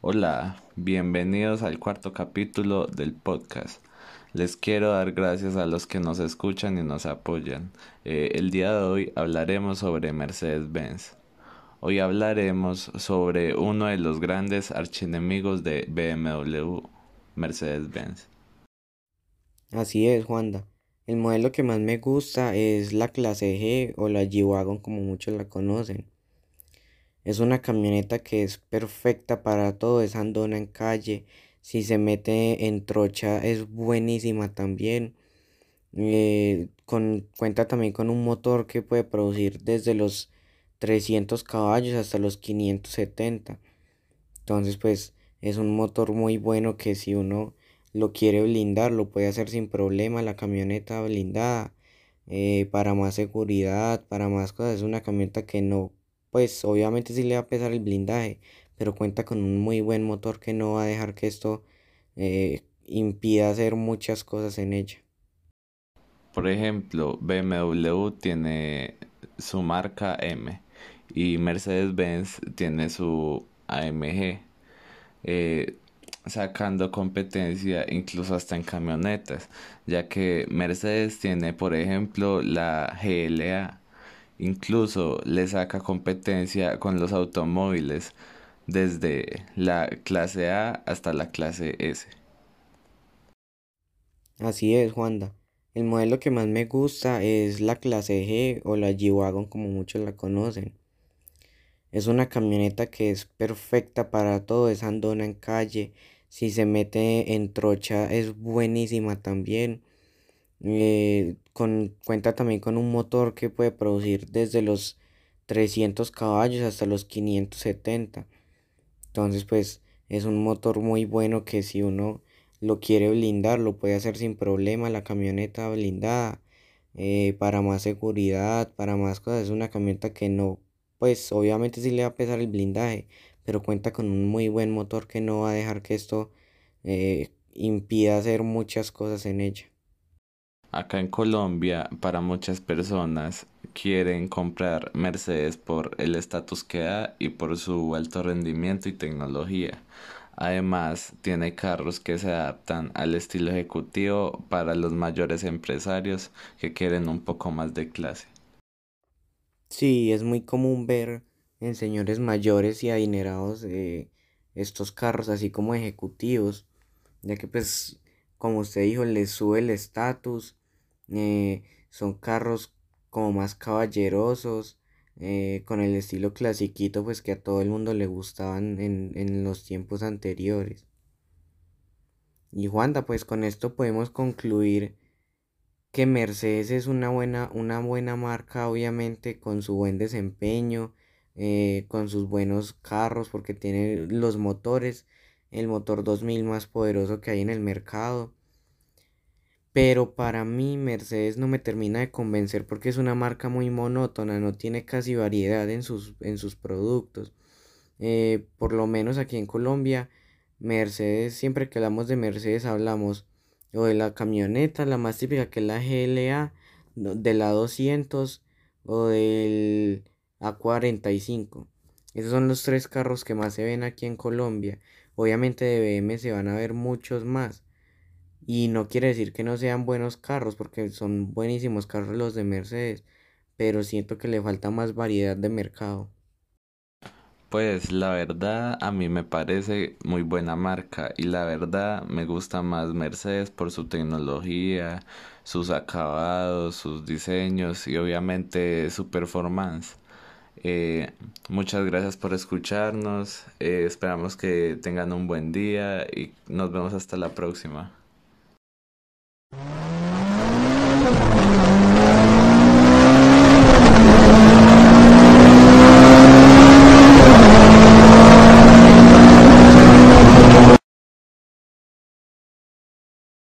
Hola, bienvenidos al cuarto capítulo del podcast. Les quiero dar gracias a los que nos escuchan y nos apoyan. Eh, el día de hoy hablaremos sobre Mercedes-Benz. Hoy hablaremos sobre uno de los grandes archienemigos de BMW, Mercedes-Benz. Así es, Juanda. El modelo que más me gusta es la clase G o la G-Wagon como muchos la conocen. Es una camioneta que es perfecta para todo, es andona en calle. Si se mete en trocha es buenísima también. Eh, con, cuenta también con un motor que puede producir desde los 300 caballos hasta los 570. Entonces pues es un motor muy bueno que si uno lo quiere blindar lo puede hacer sin problema. La camioneta blindada eh, para más seguridad, para más cosas. Es una camioneta que no pues obviamente sí le va a pesar el blindaje, pero cuenta con un muy buen motor que no va a dejar que esto eh, impida hacer muchas cosas en ella. Por ejemplo, BMW tiene su marca M y Mercedes-Benz tiene su AMG, eh, sacando competencia incluso hasta en camionetas, ya que Mercedes tiene, por ejemplo, la GLA Incluso le saca competencia con los automóviles desde la clase A hasta la clase S. Así es, Juanda. El modelo que más me gusta es la clase G o la G-Wagon como muchos la conocen. Es una camioneta que es perfecta para todo, es andona en calle. Si se mete en trocha es buenísima también. Eh, con, cuenta también con un motor que puede producir desde los 300 caballos hasta los 570. Entonces pues es un motor muy bueno que si uno lo quiere blindar lo puede hacer sin problema. La camioneta blindada eh, para más seguridad, para más cosas. Es una camioneta que no, pues obviamente sí le va a pesar el blindaje, pero cuenta con un muy buen motor que no va a dejar que esto eh, impida hacer muchas cosas en ella. Acá en Colombia, para muchas personas quieren comprar Mercedes por el estatus que da y por su alto rendimiento y tecnología. Además, tiene carros que se adaptan al estilo ejecutivo para los mayores empresarios que quieren un poco más de clase. Sí, es muy común ver en señores mayores y adinerados estos carros así como ejecutivos, ya que pues como usted dijo les sube el estatus eh, son carros como más caballerosos, eh, con el estilo clasiquito pues que a todo el mundo le gustaban en, en los tiempos anteriores. Y Juanda, pues con esto podemos concluir que Mercedes es una buena, una buena marca, obviamente, con su buen desempeño, eh, con sus buenos carros, porque tiene los motores, el motor 2000 más poderoso que hay en el mercado. Pero para mí Mercedes no me termina de convencer porque es una marca muy monótona, no tiene casi variedad en sus, en sus productos. Eh, por lo menos aquí en Colombia, Mercedes, siempre que hablamos de Mercedes hablamos o de la camioneta, la más típica que es la GLA, de la 200 o del A45. Esos son los tres carros que más se ven aquí en Colombia. Obviamente de BM se van a ver muchos más. Y no quiere decir que no sean buenos carros, porque son buenísimos carros los de Mercedes, pero siento que le falta más variedad de mercado. Pues la verdad a mí me parece muy buena marca y la verdad me gusta más Mercedes por su tecnología, sus acabados, sus diseños y obviamente su performance. Eh, muchas gracias por escucharnos, eh, esperamos que tengan un buen día y nos vemos hasta la próxima.